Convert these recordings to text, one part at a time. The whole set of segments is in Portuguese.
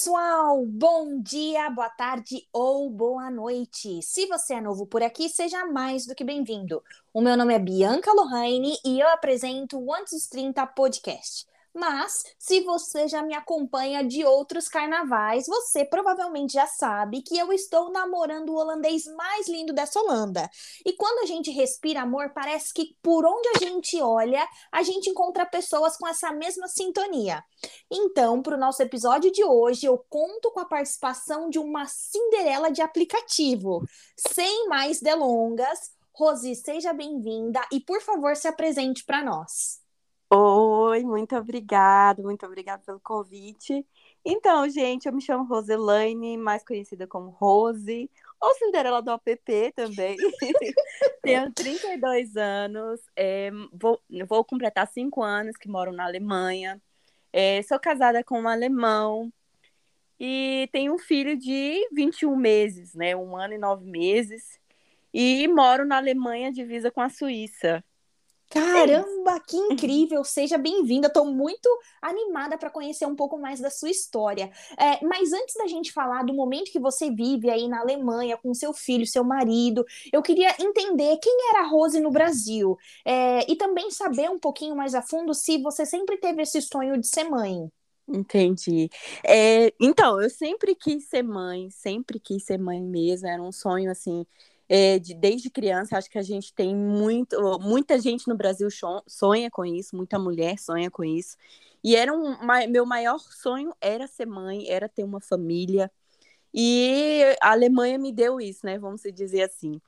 pessoal! Bom dia, boa tarde ou boa noite. Se você é novo por aqui, seja mais do que bem-vindo. O meu nome é Bianca Lohane e eu apresento o Antes dos 30 podcast. Mas, se você já me acompanha de outros carnavais, você provavelmente já sabe que eu estou namorando o holandês mais lindo dessa Holanda. E quando a gente respira amor, parece que por onde a gente olha, a gente encontra pessoas com essa mesma sintonia. Então, para o nosso episódio de hoje, eu conto com a participação de uma Cinderela de aplicativo. Sem mais delongas, Rosi, seja bem-vinda e, por favor, se apresente para nós. Oi, muito obrigada, muito obrigada pelo convite. Então, gente, eu me chamo Roselaine, mais conhecida como Rose, ou Cinderela do app também. Tenho 32 anos, é, vou, vou completar 5 anos que moro na Alemanha. É, sou casada com um alemão e tenho um filho de 21 meses, né? Um ano e nove meses. E moro na Alemanha, divisa com a Suíça. Caramba, que incrível! Seja bem-vinda. Estou muito animada para conhecer um pouco mais da sua história. É, mas antes da gente falar do momento que você vive aí na Alemanha com seu filho, seu marido, eu queria entender quem era a Rose no Brasil é, e também saber um pouquinho mais a fundo se você sempre teve esse sonho de ser mãe. Entendi. É, então, eu sempre quis ser mãe, sempre quis ser mãe mesmo. Era um sonho assim é, de, desde criança, acho que a gente tem muito, muita gente no Brasil sonha com isso, muita mulher sonha com isso. E era um, meu maior sonho era ser mãe, era ter uma família. E a Alemanha me deu isso, né? Vamos dizer assim.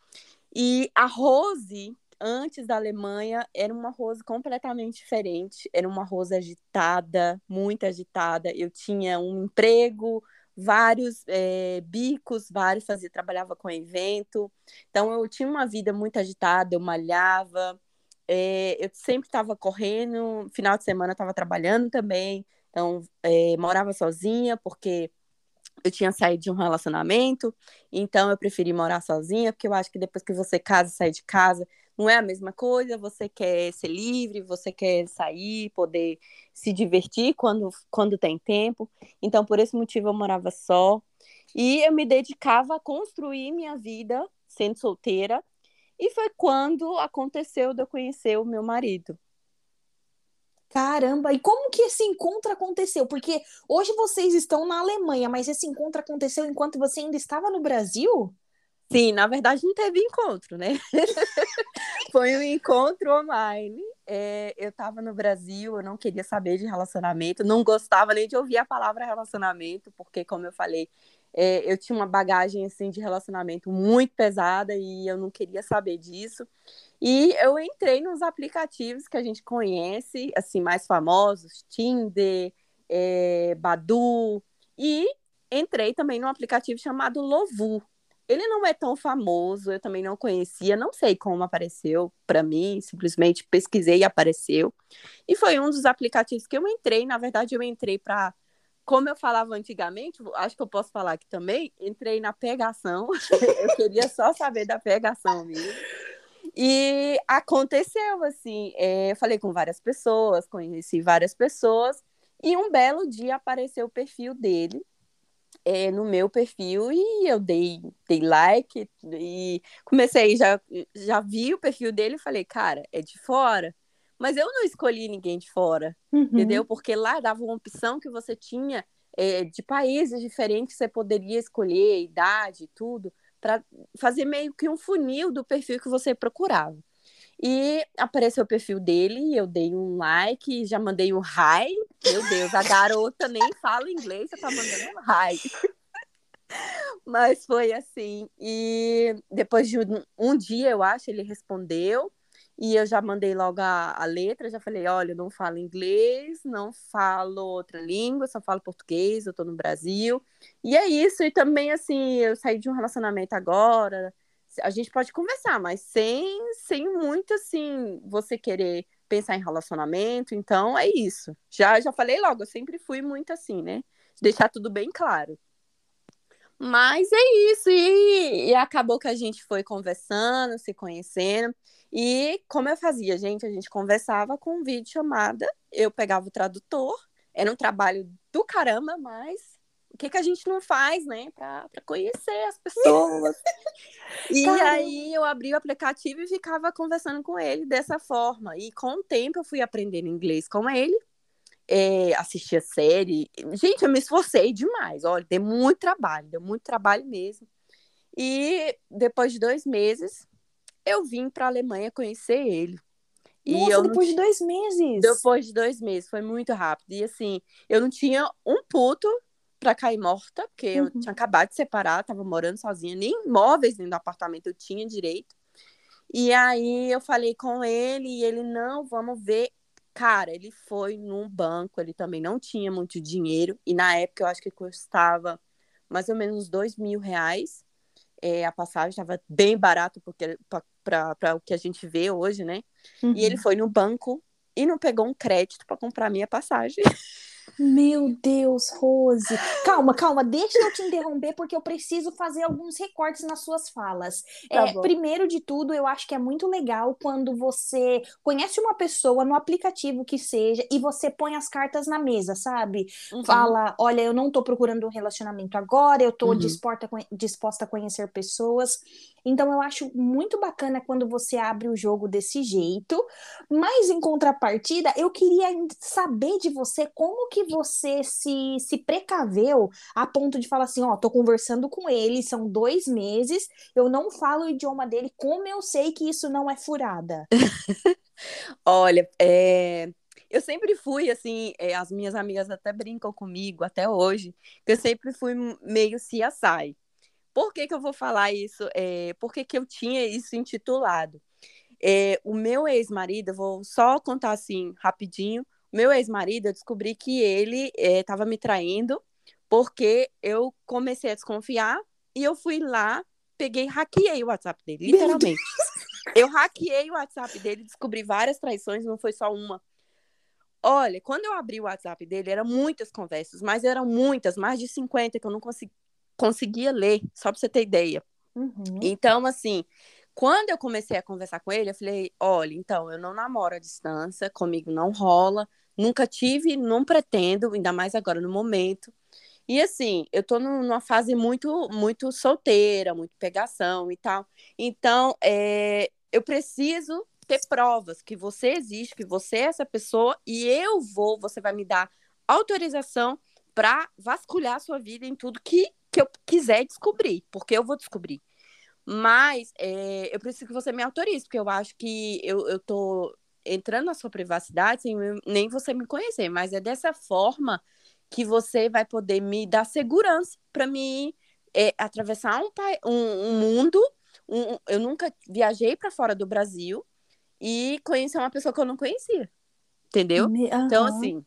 E a Rose, antes da Alemanha, era uma Rose completamente diferente. Era uma Rose agitada, muito agitada. Eu tinha um emprego, vários é, bicos, vários fazia, trabalhava com evento. Então eu tinha uma vida muito agitada, eu malhava, é, eu sempre estava correndo, final de semana estava trabalhando também. Então é, morava sozinha porque eu tinha saído de um relacionamento, então eu preferi morar sozinha, porque eu acho que depois que você casa sai de casa, não é a mesma coisa, você quer ser livre, você quer sair, poder se divertir quando, quando tem tempo. Então, por esse motivo, eu morava só. E eu me dedicava a construir minha vida sendo solteira. E foi quando aconteceu de eu conhecer o meu marido. Caramba, e como que esse encontro aconteceu? Porque hoje vocês estão na Alemanha, mas esse encontro aconteceu enquanto você ainda estava no Brasil? Sim, na verdade não teve encontro, né? Foi um encontro online. É, eu estava no Brasil, eu não queria saber de relacionamento, não gostava nem de ouvir a palavra relacionamento, porque, como eu falei, é, eu tinha uma bagagem assim de relacionamento muito pesada e eu não queria saber disso. E eu entrei nos aplicativos que a gente conhece, assim, mais famosos, Tinder, é, Badu, e entrei também num aplicativo chamado Lovu, ele não é tão famoso, eu também não conhecia, não sei como apareceu para mim, simplesmente pesquisei e apareceu. E foi um dos aplicativos que eu entrei, na verdade eu entrei para como eu falava antigamente, acho que eu posso falar aqui também, entrei na pegação. eu queria só saber da pegação mesmo. E aconteceu assim, é, falei com várias pessoas, conheci várias pessoas, e um belo dia apareceu o perfil dele é, no meu perfil e eu dei, dei like e comecei, já, já vi o perfil dele e falei, cara, é de fora. Mas eu não escolhi ninguém de fora, uhum. entendeu? Porque lá dava uma opção que você tinha é, de países diferentes, você poderia escolher idade tudo, para fazer meio que um funil do perfil que você procurava. E apareceu o perfil dele, eu dei um like, já mandei um hi. Meu Deus, a garota nem fala inglês, você tá mandando um hi. Mas foi assim. E depois de um, um, dia, eu acho, ele respondeu. E eu já mandei logo a, a letra, já falei, olha, eu não falo inglês, não falo outra língua, só falo português, eu tô no Brasil. E é isso, e também assim, eu saí de um relacionamento agora, a gente pode conversar, mas sem, sem muito assim, você querer pensar em relacionamento, então é isso. Já já falei logo, eu sempre fui muito assim, né? Deixar tudo bem claro. Mas é isso, e, e acabou que a gente foi conversando, se conhecendo. E como eu fazia, gente, a gente conversava com vídeo chamada, eu pegava o tradutor, era um trabalho do caramba, mas o que, que a gente não faz, né, para conhecer as pessoas. e Caramba. aí eu abri o aplicativo e ficava conversando com ele dessa forma. E com o tempo eu fui aprendendo inglês com ele, é, assistia série. Gente, eu me esforcei demais. Olha, deu muito trabalho, deu muito trabalho mesmo. E depois de dois meses, eu vim para a Alemanha conhecer ele. Nossa, e depois de dois meses? Depois de dois meses, foi muito rápido. E assim, eu não tinha um puto para cair morta, porque uhum. eu tinha acabado de separar, tava morando sozinha, nem móveis dentro do apartamento eu tinha direito. E aí eu falei com ele e ele, não, vamos ver. Cara, ele foi num banco, ele também não tinha muito dinheiro, e na época eu acho que custava mais ou menos dois mil reais. É, a passagem estava bem barato porque para o que a gente vê hoje, né? Uhum. E ele uhum. foi no banco e não pegou um crédito para comprar minha passagem. Meu Deus, Rose. Calma, calma, deixa eu te interromper porque eu preciso fazer alguns recortes nas suas falas. Tá é, primeiro de tudo, eu acho que é muito legal quando você conhece uma pessoa no aplicativo que seja e você põe as cartas na mesa, sabe? Uhum. Fala, olha, eu não tô procurando um relacionamento agora, eu tô uhum. disposta, disposta a conhecer pessoas. Então eu acho muito bacana quando você abre o jogo desse jeito, mas em contrapartida, eu queria saber de você como que você se, se precaveu a ponto de falar assim, ó, tô conversando com ele, são dois meses, eu não falo o idioma dele, como eu sei que isso não é furada? Olha, é, eu sempre fui assim, é, as minhas amigas até brincam comigo até hoje, que eu sempre fui meio CSI. Por que, que eu vou falar isso? É, por que, que eu tinha isso intitulado? É, o meu ex-marido, vou só contar assim rapidinho. Meu ex-marido, eu descobri que ele estava é, me traindo porque eu comecei a desconfiar e eu fui lá, peguei, hackeei o WhatsApp dele, literalmente. eu hackeei o WhatsApp dele, descobri várias traições, não foi só uma. Olha, quando eu abri o WhatsApp dele, eram muitas conversas, mas eram muitas, mais de 50 que eu não consegui, conseguia ler, só para você ter ideia. Uhum. Então, assim, quando eu comecei a conversar com ele, eu falei: olha, então, eu não namoro à distância, comigo não rola, nunca tive, não pretendo, ainda mais agora no momento. E assim, eu tô numa fase muito, muito solteira, muito pegação e tal. Então, é, eu preciso ter provas que você existe, que você é essa pessoa, e eu vou, você vai me dar autorização para vasculhar a sua vida em tudo que que eu quiser descobrir, porque eu vou descobrir. Mas é, eu preciso que você me autorize, porque eu acho que eu, eu tô entrando na sua privacidade sem nem você me conhecer, mas é dessa forma que você vai poder me dar segurança para me é, atravessar um, um, um mundo. Um, eu nunca viajei para fora do Brasil e conhecer uma pessoa que eu não conhecia, entendeu? Uhum. Então, assim,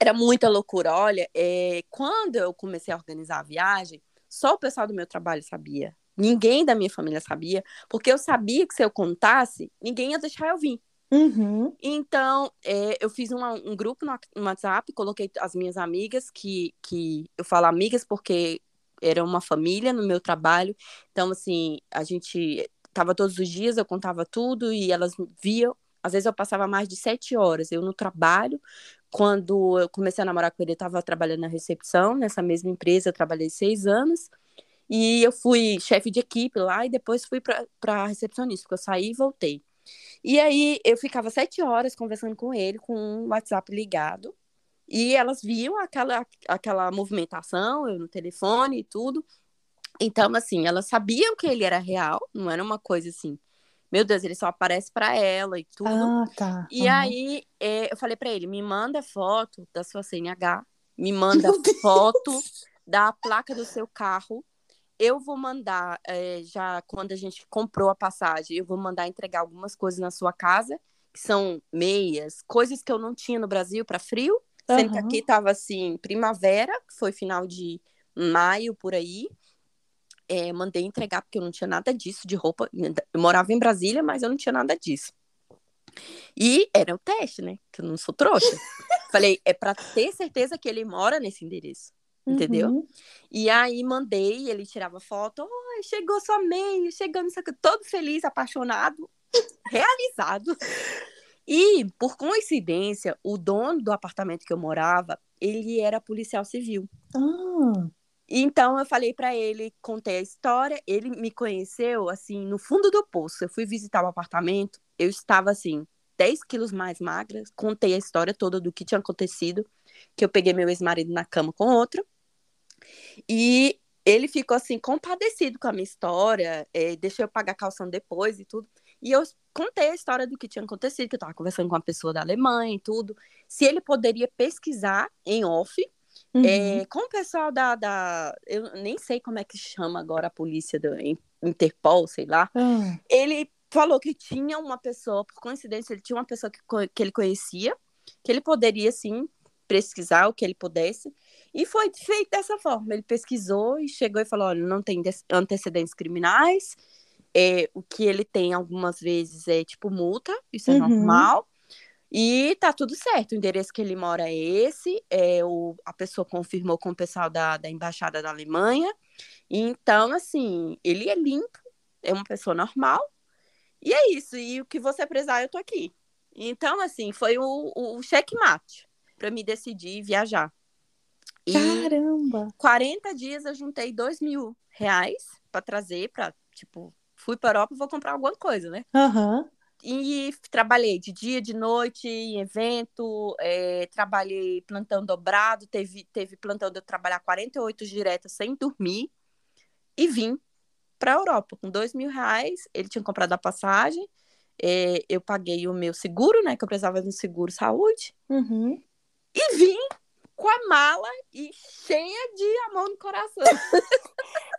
era muita loucura. Olha, é, quando eu comecei a organizar a viagem, só o pessoal do meu trabalho sabia. Ninguém da minha família sabia, porque eu sabia que se eu contasse, ninguém ia deixar eu vir. Uhum. Então, é, eu fiz uma, um grupo no, WhatsApp, coloquei as minhas amigas, que, que eu falo amigas porque era uma família no meu trabalho. Então, assim, a gente tava todos os dias, eu contava tudo e elas viam. Às vezes eu passava mais de sete horas, eu no trabalho, quando eu comecei a namorar com ele, eu estava trabalhando na recepção, nessa mesma empresa, eu trabalhei seis anos. E eu fui chefe de equipe lá e depois fui para recepcionista, porque eu saí e voltei. E aí eu ficava sete horas conversando com ele, com o um WhatsApp ligado. E elas viam aquela, aquela movimentação, eu no telefone e tudo. Então, assim, elas sabiam que ele era real, não era uma coisa assim, meu Deus, ele só aparece para ela e tudo. Ah, tá. E uhum. aí é, eu falei para ele, me manda foto da sua CNH, me manda foto da placa do seu carro. Eu vou mandar, é, já quando a gente comprou a passagem, eu vou mandar entregar algumas coisas na sua casa, que são meias, coisas que eu não tinha no Brasil para frio. Uhum. Sendo que aqui tava assim, primavera, que foi final de maio por aí é, mandei entregar, porque eu não tinha nada disso de roupa. Eu morava em Brasília, mas eu não tinha nada disso. E era o teste, né? Que eu não sou trouxa. Falei, é para ter certeza que ele mora nesse endereço. Entendeu? Uhum. E aí mandei, ele tirava foto, oh, chegou sua meia, chegando, todo feliz, apaixonado, realizado. E, por coincidência, o dono do apartamento que eu morava ele era policial civil. Ah. Então eu falei para ele, contei a história, ele me conheceu assim no fundo do poço. Eu fui visitar o apartamento, eu estava assim 10 quilos mais magra, contei a história toda do que tinha acontecido, que eu peguei meu ex-marido na cama com outra. E ele ficou assim compadecido com a minha história, é, deixou eu pagar calção depois e tudo. E eu contei a história do que tinha acontecido, que eu estava conversando com uma pessoa da Alemanha e tudo. Se ele poderia pesquisar em off é, uhum. É, com o pessoal da, da. Eu nem sei como é que chama agora a polícia do Interpol, sei lá. Uhum. Ele falou que tinha uma pessoa, por coincidência, ele tinha uma pessoa que, que ele conhecia, que ele poderia, sim, pesquisar o que ele pudesse. E foi feito dessa forma. Ele pesquisou e chegou e falou: olha, não tem antecedentes criminais. É, o que ele tem algumas vezes é tipo multa, isso é uhum. normal. E tá tudo certo, o endereço que ele mora é esse, é, o, a pessoa confirmou com o pessoal da, da Embaixada da Alemanha. Então, assim, ele é limpo, é uma pessoa normal, e é isso, e o que você precisar, eu tô aqui. Então, assim, foi o, o checkmate para me decidir viajar. E Caramba! 40 dias eu juntei 2 mil reais para trazer, para, tipo, fui para Europa, vou comprar alguma coisa, né? Uhum. E trabalhei de dia, de noite, em evento, é, trabalhei plantão dobrado, teve, teve plantão de eu trabalhar 48 diretas sem dormir e vim para a Europa com dois mil reais. Ele tinha comprado a passagem, é, eu paguei o meu seguro, né? Que eu precisava de um seguro saúde. Uhum. E vim com a mala e cheia de amor no coração.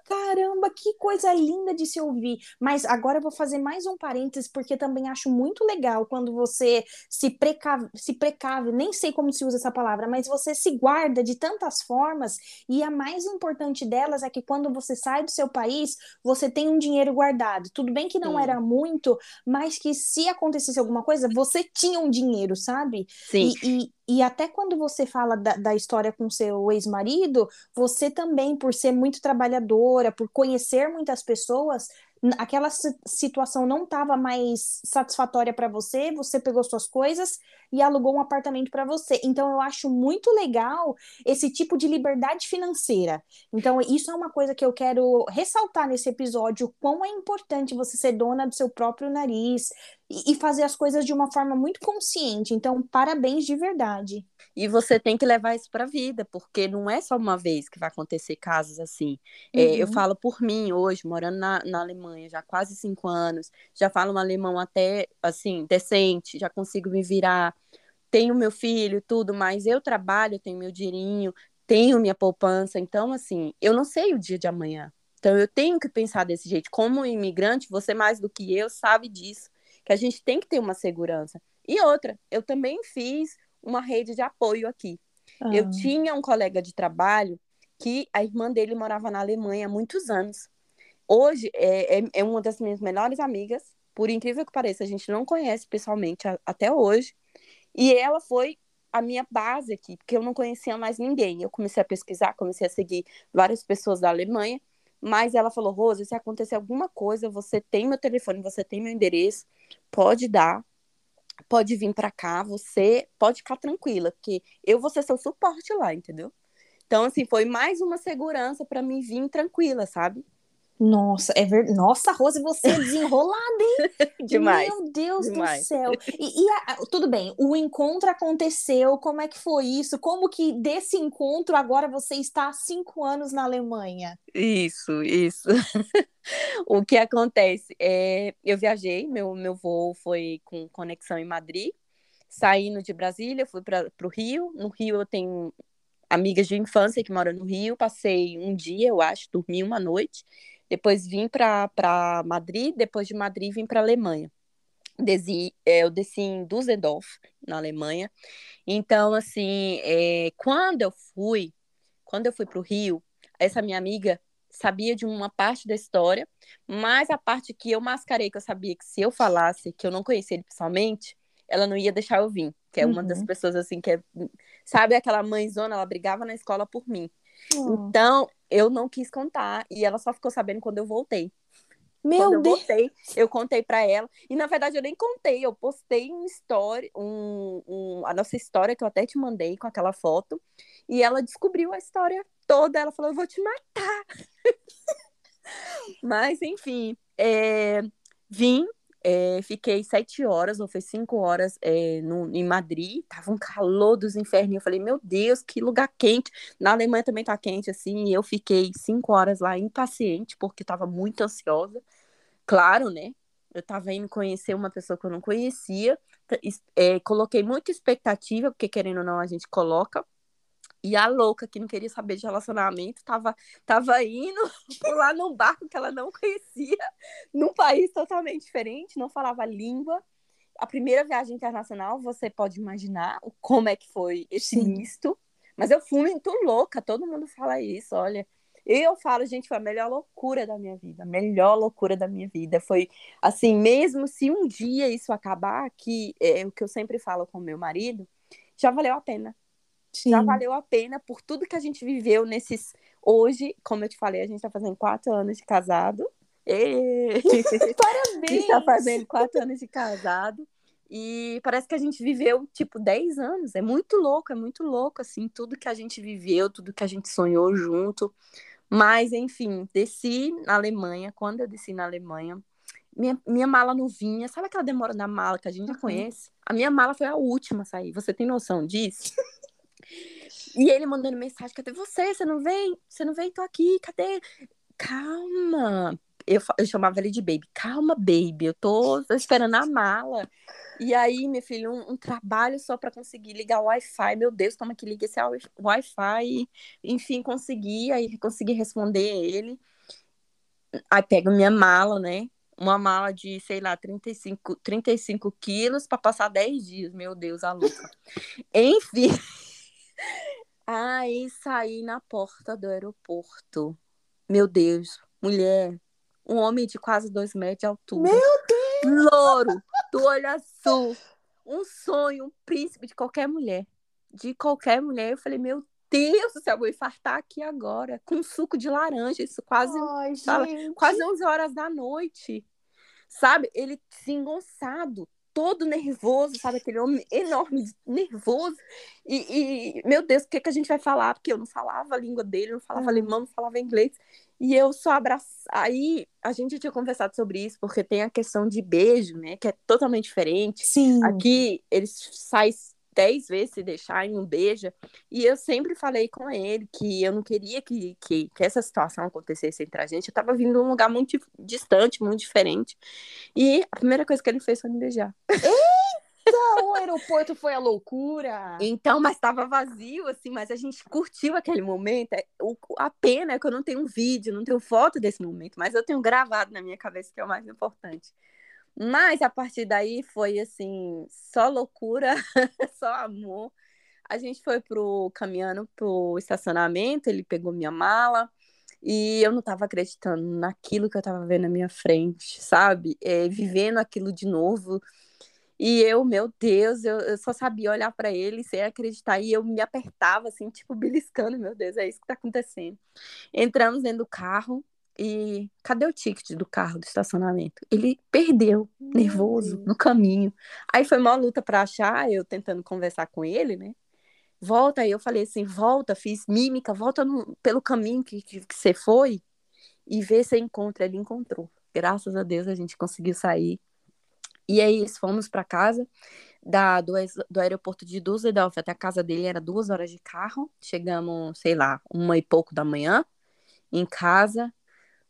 Caramba, que coisa linda de se ouvir. Mas agora eu vou fazer mais um parênteses, porque também acho muito legal quando você se precave, se precave, nem sei como se usa essa palavra, mas você se guarda de tantas formas, e a mais importante delas é que quando você sai do seu país, você tem um dinheiro guardado. Tudo bem que não Sim. era muito, mas que se acontecesse alguma coisa, você tinha um dinheiro, sabe? Sim. E, e, e até quando você fala da, da história com seu ex-marido, você também, por ser muito trabalhadora, por conhecer muitas pessoas, aquela situação não estava mais satisfatória para você, você pegou suas coisas e alugou um apartamento para você. Então eu acho muito legal esse tipo de liberdade financeira. Então isso é uma coisa que eu quero ressaltar nesse episódio, quão é importante você ser dona do seu próprio nariz e fazer as coisas de uma forma muito consciente. Então parabéns de verdade. E você tem que levar isso para a vida, porque não é só uma vez que vai acontecer casos assim. Uhum. É, eu uhum. falo por mim hoje, morando na, na Alemanha já há quase cinco anos, já falo um alemão até assim decente, já consigo me virar tenho meu filho, tudo, mas eu trabalho, tenho meu dinheirinho, tenho minha poupança, então assim, eu não sei o dia de amanhã. Então eu tenho que pensar desse jeito. Como imigrante, você mais do que eu sabe disso, que a gente tem que ter uma segurança. E outra, eu também fiz uma rede de apoio aqui. Ah. Eu tinha um colega de trabalho que a irmã dele morava na Alemanha há muitos anos. Hoje é, é, é uma das minhas melhores amigas. Por incrível que pareça, a gente não conhece pessoalmente a, até hoje. E ela foi a minha base aqui, porque eu não conhecia mais ninguém. Eu comecei a pesquisar, comecei a seguir várias pessoas da Alemanha, mas ela falou: Rosa, se acontecer alguma coisa, você tem meu telefone, você tem meu endereço, pode dar, pode vir para cá, você pode ficar tranquila, porque eu vou ser seu suporte lá, entendeu? Então, assim, foi mais uma segurança para mim vir tranquila, sabe? Nossa, é verdade. Nossa, Rose, você é desenrolada, hein? demais. Meu Deus demais. do céu. E, e a, tudo bem, o encontro aconteceu, como é que foi isso? Como que desse encontro agora você está há cinco anos na Alemanha? Isso, isso. o que acontece é, eu viajei, meu, meu voo foi com conexão em Madrid, saindo de Brasília, fui para o Rio. No Rio eu tenho amigas de infância que moram no Rio, passei um dia, eu acho, dormi uma noite depois vim para Madrid, depois de Madrid vim para Alemanha. Desci, é, eu desci em Düsseldorf, na Alemanha. Então, assim, é, quando eu fui, quando eu fui para o Rio, essa minha amiga sabia de uma parte da história, mas a parte que eu mascarei, que eu sabia que se eu falasse, que eu não conhecia ele pessoalmente, ela não ia deixar eu vir. Que é uma das uhum. pessoas, assim, que é, sabe aquela mãezona, ela brigava na escola por mim. Então, eu não quis contar e ela só ficou sabendo quando eu voltei. Meu eu Deus! Voltei, eu contei para ela. E na verdade eu nem contei, eu postei um story, um, um, a nossa história que eu até te mandei com aquela foto. E ela descobriu a história toda. Ela falou: Eu vou te matar. Mas, enfim, é, vim, é, fiquei sete horas, ou foi cinco horas é, no, em Madrid, tava um calor dos infernos. Eu falei, meu Deus, que lugar quente. Na Alemanha também tá quente, assim, e eu fiquei cinco horas lá impaciente, porque tava muito ansiosa. Claro, né? Eu tava indo conhecer uma pessoa que eu não conhecia, é, coloquei muita expectativa, porque querendo ou não, a gente coloca. E a louca que não queria saber de relacionamento tava, tava indo lá num barco que ela não conhecia, num país totalmente diferente, não falava a língua. A primeira viagem internacional, você pode imaginar como é que foi esse Sim. misto. Mas eu fui muito louca, todo mundo fala isso, olha. Eu falo, gente, foi a melhor loucura da minha vida, a melhor loucura da minha vida. Foi assim, mesmo se um dia isso acabar, que é o que eu sempre falo com meu marido, já valeu a pena Sim. já valeu a pena por tudo que a gente viveu nesses. Hoje, como eu te falei, a gente está fazendo quatro anos de casado. E... Parabéns! A gente está fazendo quatro anos de casado. E parece que a gente viveu, tipo, dez anos. É muito louco, é muito louco, assim, tudo que a gente viveu, tudo que a gente sonhou junto. Mas, enfim, desci na Alemanha. Quando eu desci na Alemanha, minha, minha mala não vinha. Sabe aquela demora da mala que a gente já conhece? A minha mala foi a última a sair. Você tem noção disso? E ele mandando mensagem, cadê você? Você não vem? Você não vem? Tô aqui, cadê? Calma. Eu, eu chamava ele de baby. Calma, baby. Eu tô, tô esperando a mala. E aí, meu filho, um, um trabalho só para conseguir ligar o Wi-Fi. Meu Deus, como é que liga esse Wi-Fi? Enfim, consegui. Aí consegui responder ele. Aí pego minha mala, né? Uma mala de, sei lá, 35, 35 quilos para passar 10 dias. Meu Deus, a louca. Enfim. Aí saí na porta do aeroporto. Meu Deus, mulher, um homem de quase dois metros de altura. Meu Deus! Louro, do olho azul. Um sonho, um príncipe de qualquer mulher. De qualquer mulher. Eu falei, meu Deus do céu, vou infartar aqui agora. Com suco de laranja, isso quase, Ai, fala, quase 11 horas da noite. Sabe? Ele desengonçado, todo nervoso, sabe? Aquele homem enorme, nervoso. E, e meu Deus, o que, que a gente vai falar? Porque eu não falava a língua dele, não falava alemão, não falava inglês. E eu só abraço. Aí a gente tinha conversado sobre isso, porque tem a questão de beijo, né? Que é totalmente diferente. Sim. Aqui eles saem dez vezes se deixar em um beijo. E eu sempre falei com ele que eu não queria que, que, que essa situação acontecesse entre a gente. Eu tava vindo de um lugar muito distante, muito diferente. E a primeira coisa que ele fez foi me beijar. Eita, o aeroporto foi a loucura. Então, mas estava vazio, assim, mas a gente curtiu aquele momento. É, o, a pena é que eu não tenho um vídeo, não tenho foto desse momento, mas eu tenho gravado na minha cabeça, que é o mais importante. Mas a partir daí foi assim, só loucura, só amor. A gente foi pro caminhando pro estacionamento, ele pegou minha mala e eu não estava acreditando naquilo que eu estava vendo na minha frente, sabe? É, vivendo aquilo de novo. E eu, meu Deus, eu, eu só sabia olhar para ele sem acreditar. E eu me apertava, assim, tipo, beliscando, meu Deus, é isso que está acontecendo. Entramos dentro do carro, e cadê o ticket do carro do estacionamento? Ele perdeu, nervoso, no caminho. Aí foi uma luta para achar, eu tentando conversar com ele, né? Volta, aí eu falei assim, volta, fiz mímica, volta no, pelo caminho que, que, que você foi e vê se encontra. Ele encontrou. Graças a Deus a gente conseguiu sair. E aí fomos para casa da, do, do aeroporto de Düsseldorf até a casa dele, era duas horas de carro. Chegamos, sei lá, uma e pouco da manhã em casa.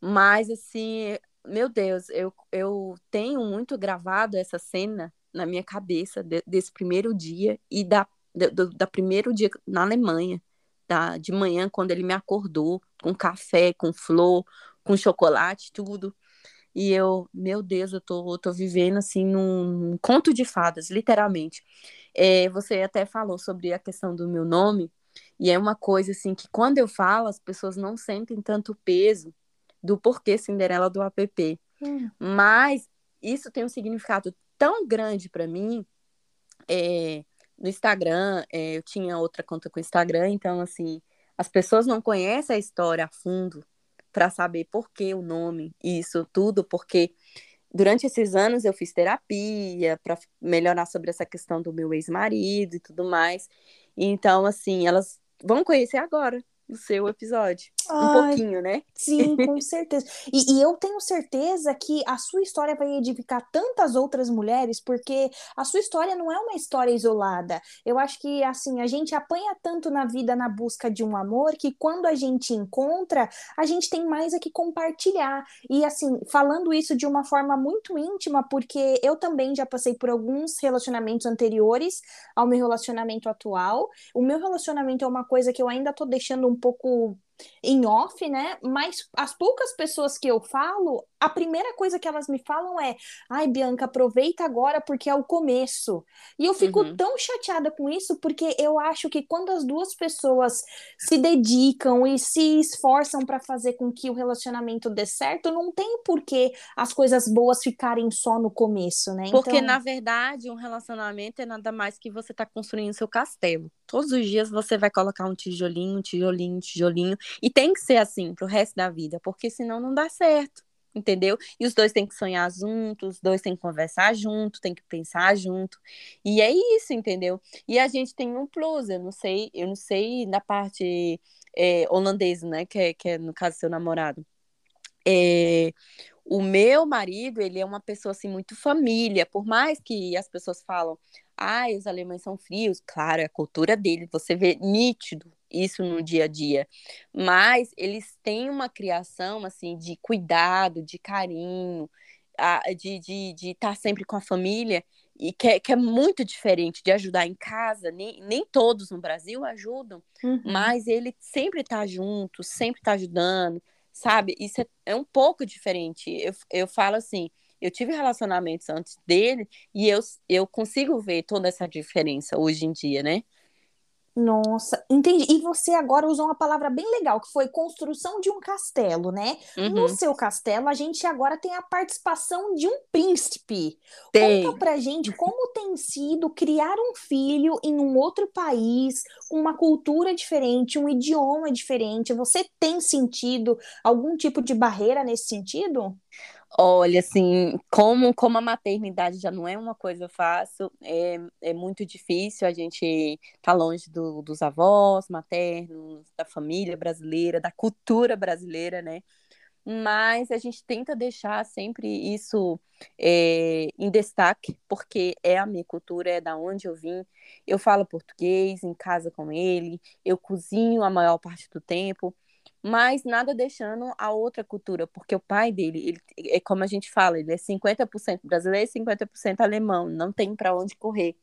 Mas, assim, meu Deus, eu, eu tenho muito gravado essa cena na minha cabeça de, desse primeiro dia e da, do, da primeiro dia na Alemanha, da, de manhã, quando ele me acordou com café, com flor, com chocolate, tudo. E eu, meu Deus, eu tô, tô vivendo assim num, conto de fadas, literalmente. É, você até falou sobre a questão do meu nome, e é uma coisa assim que quando eu falo, as pessoas não sentem tanto peso do porquê Cinderela do app. Hum. Mas isso tem um significado tão grande para mim. É, no Instagram, é, eu tinha outra conta com o Instagram, então, assim, as pessoas não conhecem a história a fundo, para saber por que o nome, isso tudo, porque durante esses anos eu fiz terapia para melhorar sobre essa questão do meu ex-marido e tudo mais. Então, assim, elas vão conhecer agora o seu episódio. Ai, um pouquinho, né? Sim, com certeza. E, e, eu tenho certeza que a sua história vai edificar tantas outras mulheres, porque a sua história não é uma história isolada. Eu acho que, assim, a gente apanha tanto na vida na busca de um amor que quando a gente encontra, a gente tem mais a que compartilhar. E, assim, falando isso de uma forma muito íntima, porque eu também já passei por alguns relacionamentos anteriores ao meu relacionamento atual. O meu relacionamento é uma coisa que eu ainda tô deixando um pouco em off, né? Mas as poucas pessoas que eu falo, a primeira coisa que elas me falam é: ai, Bianca, aproveita agora porque é o começo. E eu fico uhum. tão chateada com isso porque eu acho que quando as duas pessoas se dedicam e se esforçam para fazer com que o relacionamento dê certo, não tem por que as coisas boas ficarem só no começo, né? Porque, então... na verdade, um relacionamento é nada mais que você tá construindo seu castelo. Todos os dias você vai colocar um tijolinho, um tijolinho, um tijolinho. E tem que ser assim pro resto da vida, porque senão não dá certo entendeu? E os dois têm que sonhar juntos, os dois têm que conversar junto, têm que pensar junto. E é isso, entendeu? E a gente tem um plus, eu não sei, eu não sei na parte é, holandesa, né? Que é, que é, no caso, seu namorado. É, o meu marido, ele é uma pessoa assim muito família, por mais que as pessoas falam, ah, os alemães são frios, claro, é a cultura dele, você vê nítido isso no dia a dia. Mas eles têm uma criação assim de cuidado, de carinho, de estar de, de tá sempre com a família e que é, que é, muito diferente de ajudar em casa, nem, nem todos no Brasil ajudam, uhum. mas ele sempre está junto, sempre está ajudando, sabe? Isso é, é, um pouco diferente. Eu, eu falo assim, eu tive relacionamentos antes dele e eu, eu consigo ver toda essa diferença hoje em dia, né? Nossa, entendi. E você agora usou uma palavra bem legal, que foi construção de um castelo, né? Uhum. No seu castelo, a gente agora tem a participação de um príncipe. Tem. Conta pra gente como tem sido criar um filho em um outro país, com uma cultura diferente, um idioma diferente. Você tem sentido algum tipo de barreira nesse sentido? Olha, assim, como, como a maternidade já não é uma coisa fácil, é, é muito difícil a gente tá longe do, dos avós maternos, da família brasileira, da cultura brasileira, né? Mas a gente tenta deixar sempre isso é, em destaque, porque é a minha cultura, é da onde eu vim. Eu falo português em casa com ele, eu cozinho a maior parte do tempo mas nada deixando a outra cultura, porque o pai dele, ele, é como a gente fala, ele é 50% brasileiro e 50% alemão, não tem para onde correr.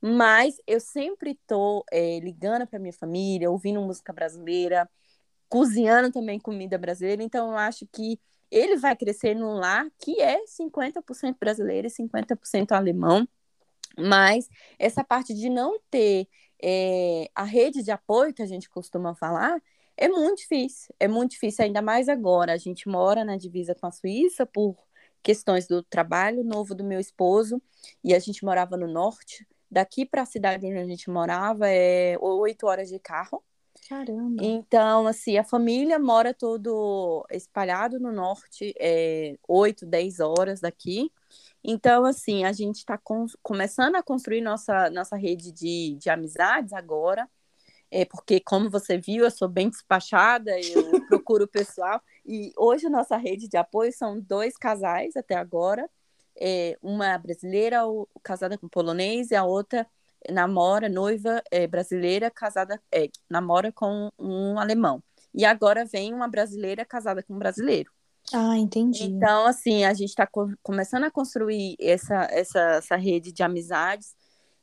Mas eu sempre tô é, ligando para minha família, ouvindo música brasileira, cozinhando também comida brasileira, então eu acho que ele vai crescer num lar que é 50% brasileiro e 50% alemão, mas essa parte de não ter é, a rede de apoio que a gente costuma falar, é muito difícil, é muito difícil, ainda mais agora. A gente mora na divisa com a Suíça por questões do trabalho novo do meu esposo e a gente morava no norte. Daqui para a cidade onde a gente morava é oito horas de carro. Caramba. Então, assim, a família mora todo espalhado no norte, é, 8, 10 horas daqui. Então, assim, a gente está começando a construir nossa, nossa rede de, de amizades agora é porque, como você viu, eu sou bem despachada, eu procuro o pessoal. E hoje a nossa rede de apoio são dois casais até agora. É, uma brasileira casada com polonês e a outra namora, noiva é, brasileira casada, é, namora com um alemão. E agora vem uma brasileira casada com um brasileiro. Ah, entendi. Então, assim, a gente está co começando a construir essa, essa, essa rede de amizades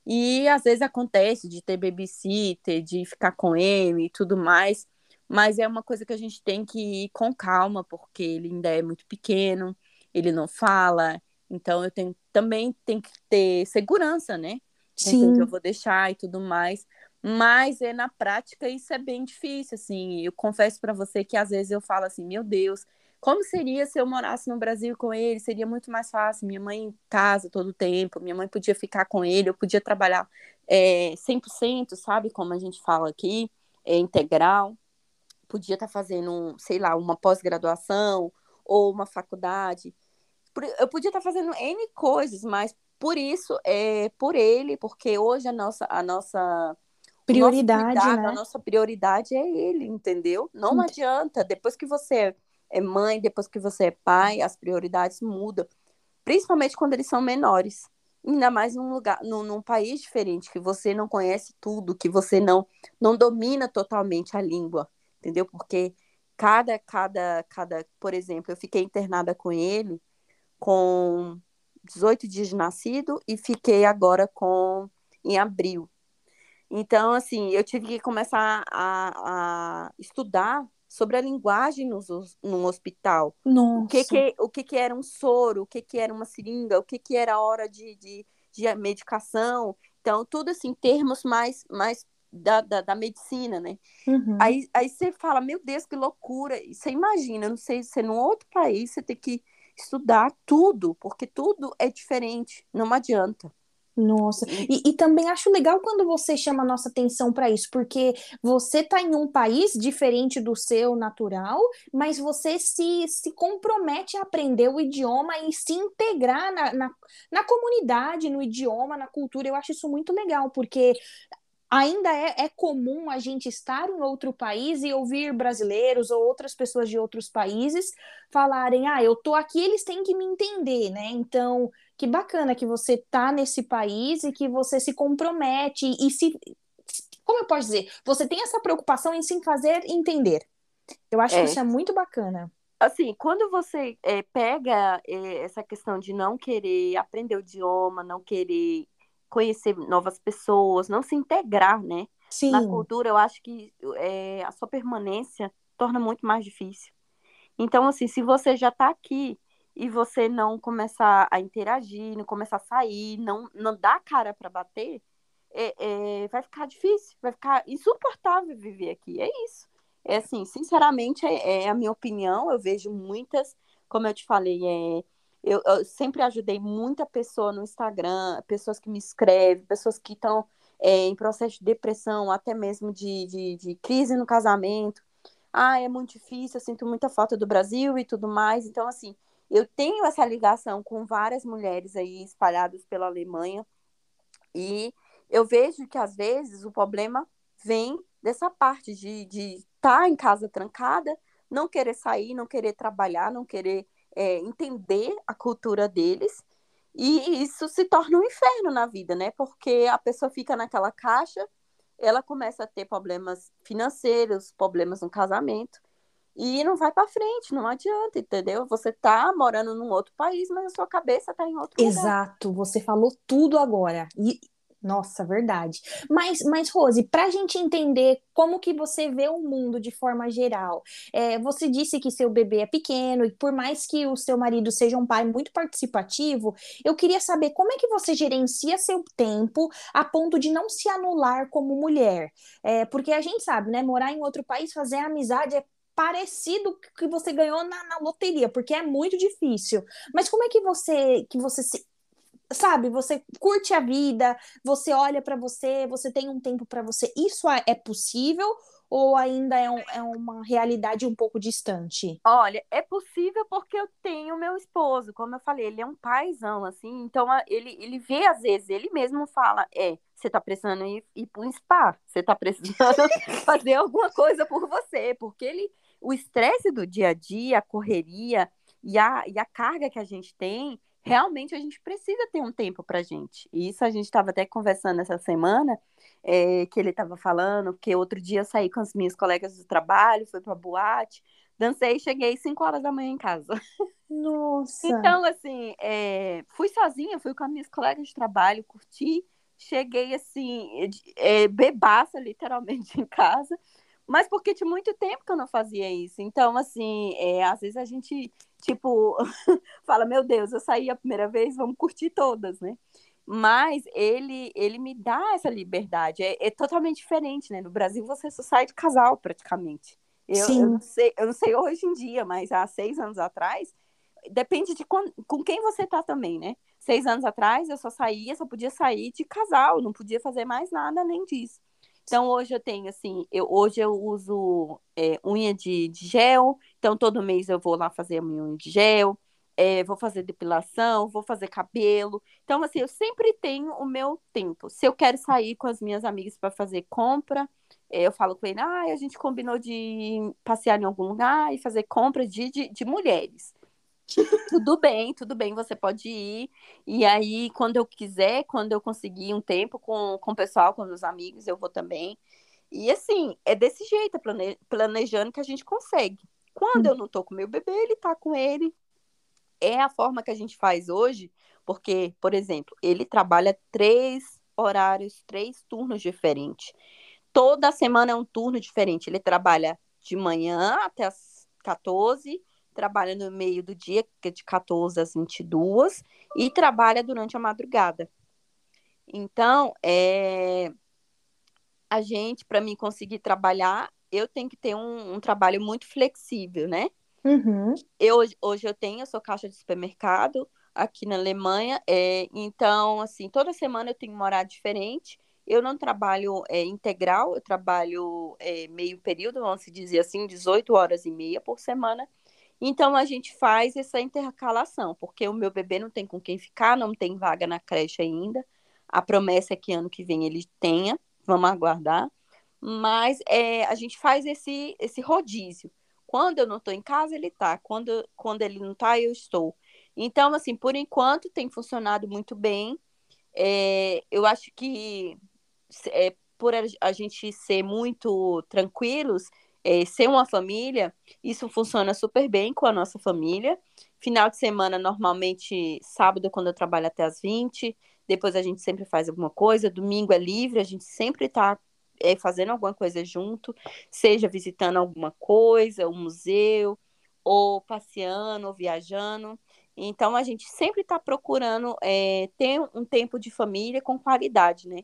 e às vezes acontece de ter babysitter, de ficar com ele e tudo mais, mas é uma coisa que a gente tem que ir com calma, porque ele ainda é muito pequeno, ele não fala, então eu tenho também tem que ter segurança, né? Sim. Que eu vou deixar e tudo mais. Mas é na prática isso é bem difícil, assim. Eu confesso para você que às vezes eu falo assim, meu Deus, como seria se eu morasse no Brasil com ele? Seria muito mais fácil. Minha mãe em casa todo o tempo, minha mãe podia ficar com ele, eu podia trabalhar é, 100%, sabe? Como a gente fala aqui, é, integral. podia estar tá fazendo, sei lá, uma pós-graduação ou uma faculdade. Eu podia estar tá fazendo N coisas, mas por isso, é por ele, porque hoje a nossa, a nossa prioridade, cuidado, né? a nossa prioridade é ele, entendeu? Não Entendi. adianta. Depois que você é mãe, depois que você é pai, as prioridades mudam. Principalmente quando eles são menores. Ainda mais num lugar, num, num, país diferente, que você não conhece tudo, que você não, não domina totalmente a língua, entendeu? Porque cada, cada, cada, por exemplo, eu fiquei internada com ele com 18 dias de nascido e fiquei agora com em abril. Então, assim, eu tive que começar a, a estudar sobre a linguagem no, hospital. Nossa. O que que, o que que era um soro, o que que era uma seringa, o que que era a hora de, de, de medicação. Então, tudo assim, termos mais, mais da, da, da medicina, né? Uhum. Aí, aí você fala, meu Deus, que loucura. E você imagina, não sei, se num outro país você tem que estudar tudo, porque tudo é diferente, não adianta. Nossa, e, e, também acho legal quando você chama a nossa atenção para isso, porque você está em um país diferente do seu natural, mas você se, se compromete a aprender o idioma e se integrar na, na, na comunidade, no idioma, na cultura. Eu acho isso muito legal, porque ainda é, é, comum a gente estar em outro país e ouvir brasileiros ou outras pessoas de outros países falarem: ah, eu tô aqui, eles têm que me entender, né? Então, que bacana que você tá nesse país e que você se compromete e se. Como eu posso dizer? Você tem essa preocupação em se fazer entender. Eu acho é. que isso é muito bacana. Assim, quando você é, pega é, essa questão de não querer aprender o idioma, não querer conhecer novas pessoas, não se integrar, né? Sim. Na cultura, eu acho que é, a sua permanência torna muito mais difícil. Então, assim, se você já está aqui e você não começar a interagir, não começar a sair, não, não dá cara para bater, é, é, vai ficar difícil, vai ficar insuportável viver aqui. É isso. É assim, sinceramente, é, é a minha opinião. Eu vejo muitas, como eu te falei, é, eu, eu, sempre ajudei muita pessoa no Instagram, pessoas que me escrevem, pessoas que estão é, em processo de depressão, até mesmo de, de, de, crise no casamento. Ah, é muito difícil, eu sinto muita falta do Brasil e tudo mais. Então, assim, eu tenho essa ligação com várias mulheres aí espalhadas pela Alemanha e eu vejo que às vezes o problema vem dessa parte de estar tá em casa trancada, não querer sair, não querer trabalhar, não querer é, entender a cultura deles, e isso se torna um inferno na vida, né? Porque a pessoa fica naquela caixa, ela começa a ter problemas financeiros, problemas no casamento, e não vai para frente, não adianta, entendeu? Você tá morando num outro país, mas a sua cabeça tá em outro Exato, lugar. Você falou tudo agora. E nossa, verdade. Mas, mas Rose, para a gente entender como que você vê o mundo de forma geral, é, você disse que seu bebê é pequeno e por mais que o seu marido seja um pai muito participativo, eu queria saber como é que você gerencia seu tempo a ponto de não se anular como mulher, é, porque a gente sabe, né, morar em outro país, fazer amizade é parecido que você ganhou na, na, loteria, porque é muito difícil. Mas como é que você que você se, sabe, você curte a vida, você olha para você, você tem um tempo para você. Isso é, possível ou ainda é, um, é, uma realidade um pouco distante? Olha, é possível porque eu tenho meu esposo, como eu falei, ele é um paizão, assim, então ele, ele vê às vezes, ele mesmo fala, é, você tá precisando ir, ir para um spa, você tá precisando fazer alguma coisa por você, porque ele, o estresse do dia a dia, a correria e a, e a carga que a gente tem, realmente a gente precisa ter um tempo para gente. E isso a gente estava até conversando essa semana, é, que ele estava falando, que outro dia eu saí com as minhas colegas do trabalho, fui para boate, dancei e cheguei 5 horas da manhã em casa. Nossa! Então, assim, é, fui sozinha, fui com as minhas colegas de trabalho, curti, cheguei assim, é, bebaça literalmente em casa, mas porque tinha muito tempo que eu não fazia isso. Então, assim, é, às vezes a gente tipo, fala, meu Deus, eu saí a primeira vez, vamos curtir todas, né? Mas ele, ele me dá essa liberdade. É, é totalmente diferente, né? No Brasil você só sai de casal, praticamente. Eu, Sim. eu, não sei, eu não sei hoje em dia, mas há seis anos atrás, depende de com, com quem você tá também, né? Seis anos atrás eu só saía, só podia sair de casal, não podia fazer mais nada além disso. Então hoje eu tenho assim, eu, hoje eu uso é, unha de, de, gel, então todo mês eu vou lá fazer a minha unha de gel, é, vou fazer depilação, vou fazer cabelo. Então assim, eu sempre tenho o meu tempo. Se eu quero sair com as minhas amigas para fazer compra, é, eu falo com ele, ah, a gente combinou de passear em algum lugar e fazer compra de, de, de mulheres. Tudo bem, tudo bem, você pode ir. E aí, quando eu quiser, quando eu conseguir um tempo com, com o pessoal, com os amigos, eu vou também. E assim, é desse jeito, plane, planejando que a gente consegue. Quando eu não tô com meu bebê, ele tá com ele. É a forma que a gente faz hoje, porque, por exemplo, ele trabalha três horários, três turnos diferentes. Toda semana é um turno diferente. Ele trabalha de manhã até as 14 trabalha no meio do dia, que é de 14 às 22, e trabalha durante a madrugada. Então, é, a gente, para mim conseguir trabalhar, eu tenho que ter um, um trabalho muito flexível, né? Uhum. Eu, hoje eu tenho, eu sou caixa de supermercado aqui na Alemanha, é, então, assim, toda semana eu tenho uma horário diferente. Eu não trabalho é, integral, eu trabalho é, meio período, vamos dizer assim, 18 horas e meia por semana. Então a gente faz essa intercalação, porque o meu bebê não tem com quem ficar, não tem vaga na creche ainda. A promessa é que ano que vem ele tenha, vamos aguardar. Mas é, a gente faz esse, esse rodízio. Quando eu não estou em casa, ele está. Quando, quando ele não está, eu estou. Então, assim, por enquanto tem funcionado muito bem. É, eu acho que é, por a gente ser muito tranquilos, é, ser uma família, isso funciona super bem com a nossa família. Final de semana, normalmente, sábado, quando eu trabalho até as 20, depois a gente sempre faz alguma coisa, domingo é livre, a gente sempre está é, fazendo alguma coisa junto, seja visitando alguma coisa, um museu, ou passeando, ou viajando. Então, a gente sempre está procurando é, ter um tempo de família com qualidade, né?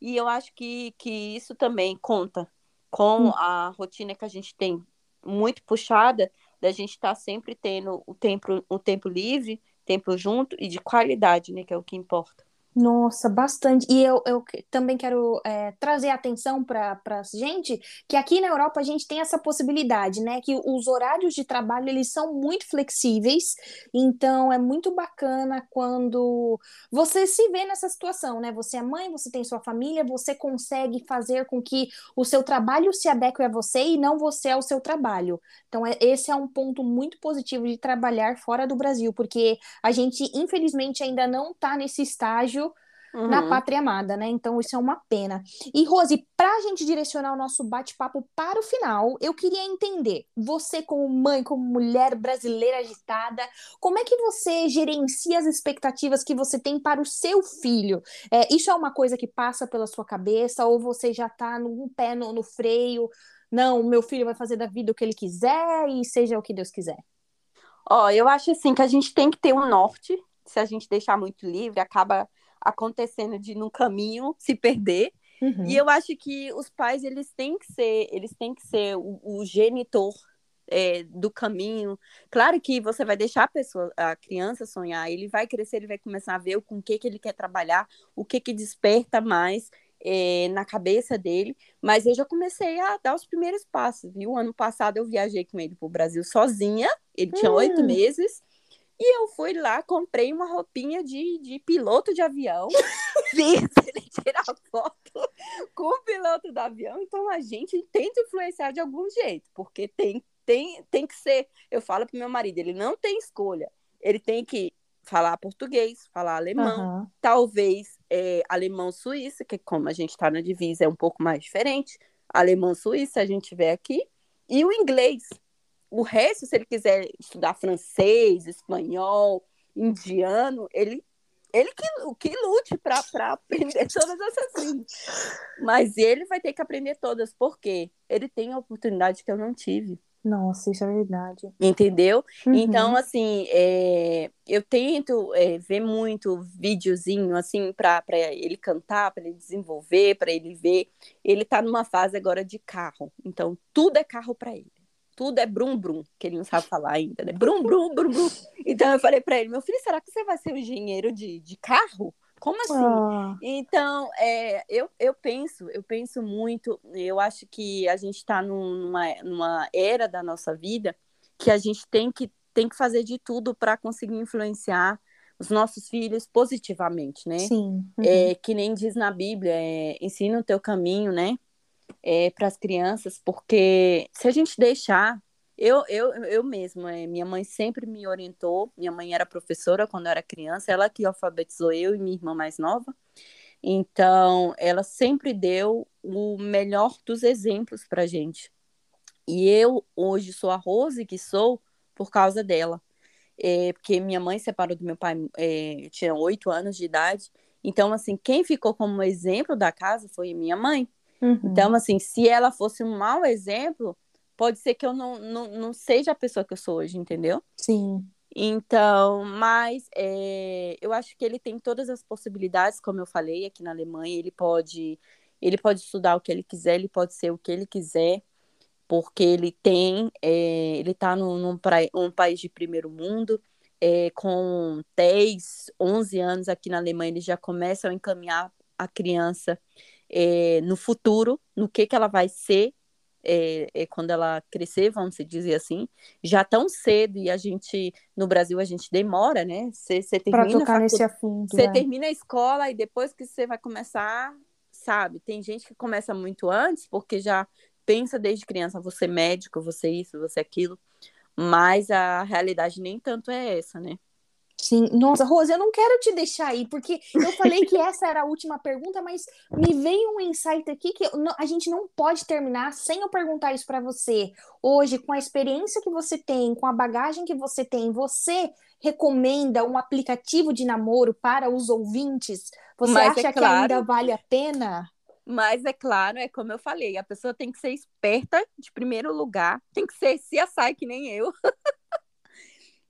E eu acho que, que isso também conta com hum. a rotina que a gente tem muito puxada, da gente estar tá sempre tendo o tempo, o tempo livre, tempo junto e de qualidade, né, que é o que importa. Nossa, bastante. E eu, eu também quero é, trazer atenção para a gente que aqui na Europa a gente tem essa possibilidade, né? Que os horários de trabalho eles são muito flexíveis, então é muito bacana quando você se vê nessa situação, né? Você é mãe, você tem sua família, você consegue fazer com que o seu trabalho se adeque a você e não você ao seu trabalho. Então, é, esse é um ponto muito positivo de trabalhar fora do Brasil, porque a gente, infelizmente, ainda não está nesse estágio uhum. na pátria amada, né? Então isso é uma pena. E Rose, para a gente direcionar o nosso bate-papo para o final, eu queria entender, você como mãe, como mulher brasileira agitada, como é que você gerencia as expectativas que você tem para o seu filho? É, isso é uma coisa que passa pela sua cabeça ou você já está num pé no, no freio? Não, meu filho vai fazer da vida o que ele quiser e seja o que Deus quiser. Ó, oh, eu acho assim que a gente tem que ter um norte. Se a gente deixar muito livre, acaba acontecendo de no caminho se perder. Uhum. E eu acho que os pais eles têm que ser, eles têm que ser o, o genitor é, do caminho. Claro que você vai deixar a pessoa, a criança sonhar, ele vai crescer, ele vai começar a ver com o que, que ele quer trabalhar, o que que desperta mais é, na cabeça dele. Mas eu já comecei a dar os primeiros passos, viu? Ano passado eu viajei com ele para o Brasil sozinha, ele tinha oito hum. meses. E eu fui lá, comprei uma roupinha de, de piloto de avião, fiz ele tirar foto com o piloto do avião. Então a gente tenta influenciar de algum jeito, porque tem, tem, tem que ser. Eu falo pro meu marido, ele não tem escolha. Ele tem que falar português, falar alemão, uhum. talvez é, alemão suíço, que como a gente está na divisa é um pouco mais diferente. Alemão suíço, a gente vê aqui, e o inglês o resto, se ele quiser estudar francês, espanhol, indiano, ele ele que, que lute para aprender todas essas línguas. Mas ele vai ter que aprender todas, porque ele tem a oportunidade que eu não tive. Nossa, isso é verdade. Entendeu? Uhum. Então, assim, é, eu tento é, ver muito videozinho, assim, para ele cantar, para ele desenvolver, para ele ver. Ele está numa fase agora de carro. Então, tudo é carro para ele tudo é brum brum, que ele não sabe falar ainda, né? Brum brum brum brum. Então eu falei para ele, meu filho, será que você vai ser um engenheiro de, de carro? Como assim? Ah. Então, é, eu, eu penso, eu penso muito, eu acho que a gente está numa, numa era da nossa vida que a gente tem que, tem que fazer de tudo para conseguir influenciar os nossos filhos positivamente, né? Sim. Uhum. É, que nem diz na Bíblia, é, ensina o teu caminho, né? É, para as crianças, porque se a gente deixar eu, eu, eu mesma, é, minha mãe sempre me orientou. Minha mãe era professora quando eu era criança, ela que alfabetizou eu e minha irmã mais nova. Então, ela sempre deu o melhor dos exemplos para gente. E eu hoje sou a Rose que sou por causa dela. É, porque minha mãe separou do meu pai, é, eu tinha oito anos de idade. Então, assim, quem ficou como exemplo da casa foi minha mãe. Uhum. Então, assim, se ela fosse um mau exemplo, pode ser que eu não, não, não seja a pessoa que eu sou hoje, entendeu? Sim. Então, mas é, eu acho que ele tem todas as possibilidades, como eu falei aqui na Alemanha, ele pode, ele pode estudar o que ele quiser, ele pode ser o que ele quiser, porque ele tem, é, ele está num, num um país de primeiro mundo, é, com 10, 11 anos aqui na Alemanha, eles já começam a encaminhar a criança é, no futuro, no que, que ela vai ser é, é, quando ela crescer, vamos dizer assim, já tão cedo e a gente no Brasil a gente demora, né? Você termina tocar facu... nesse assunto. Você é. termina a escola e depois que você vai começar, sabe? Tem gente que começa muito antes porque já pensa desde criança você médico, você isso, você aquilo, mas a realidade nem tanto é essa, né? Sim, nossa, Rose, eu não quero te deixar aí, porque eu falei que essa era a última pergunta, mas me veio um insight aqui que a gente não pode terminar sem eu perguntar isso para você. Hoje, com a experiência que você tem, com a bagagem que você tem, você recomenda um aplicativo de namoro para os ouvintes? Você mas acha é claro, que ainda vale a pena? Mas é claro, é como eu falei, a pessoa tem que ser esperta de primeiro lugar, tem que ser se assai que nem eu.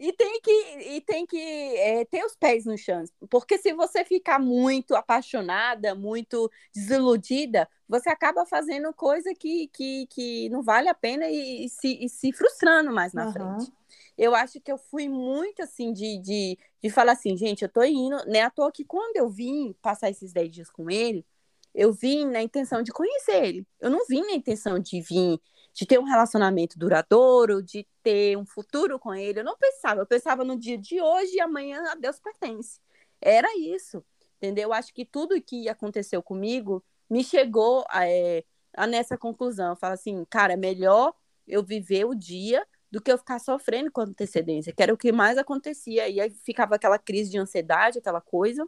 E tem que, e tem que é, ter os pés no chão. Porque se você ficar muito apaixonada, muito desiludida, você acaba fazendo coisa que, que, que não vale a pena e, e se, e se frustrando mais na uhum. frente. Eu acho que eu fui muito assim de, de, de falar assim, gente, eu tô indo, né? À toa que quando eu vim passar esses 10 dias com ele, eu vim na intenção de conhecer ele. Eu não vim na intenção de vir de ter um relacionamento duradouro, de ter um futuro com ele. Eu não pensava, eu pensava no dia de hoje e amanhã a Deus pertence. Era isso, entendeu? Eu acho que tudo que aconteceu comigo me chegou a, é, a nessa conclusão. Fala assim, cara, é melhor eu viver o dia do que eu ficar sofrendo com antecedência, que era o que mais acontecia. E aí ficava aquela crise de ansiedade, aquela coisa.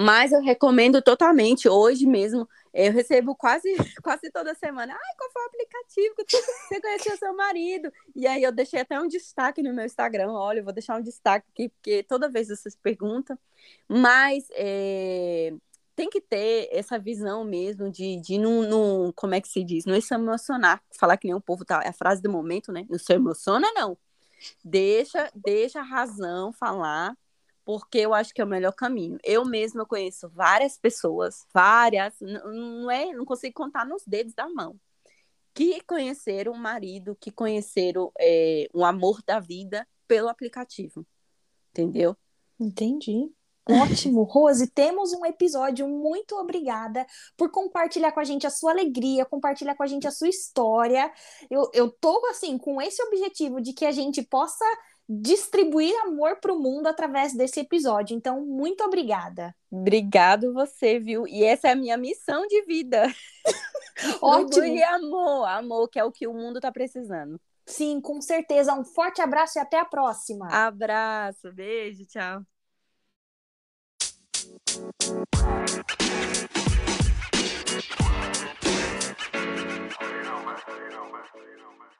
Mas eu recomendo totalmente. Hoje mesmo, eu recebo quase, quase toda semana. Ai, qual foi o aplicativo que você conheceu seu marido? E aí eu deixei até um destaque no meu Instagram. Olha, eu vou deixar um destaque aqui, porque toda vez vocês perguntam. Mas é, tem que ter essa visão mesmo de, de não, não, como é que se diz? Não se emocionar. Falar que nem o povo tá. É a frase do momento, né? Não se emociona, não. Deixa, deixa a razão falar porque eu acho que é o melhor caminho. Eu mesma conheço várias pessoas, várias, não é, não consigo contar nos dedos da mão, que conheceram o marido, que conheceram é, o amor da vida pelo aplicativo, entendeu? Entendi. Ótimo, Rose, temos um episódio. Muito obrigada por compartilhar com a gente a sua alegria, compartilhar com a gente a sua história. Eu, eu tô assim com esse objetivo de que a gente possa distribuir amor para o mundo através desse episódio. Então, muito obrigada. Obrigado você, viu? E essa é a minha missão de vida. Ótimo. e amor, amor, que é o que o mundo está precisando. Sim, com certeza. Um forte abraço e até a próxima. Abraço, beijo, tchau. you know, man. You know, man.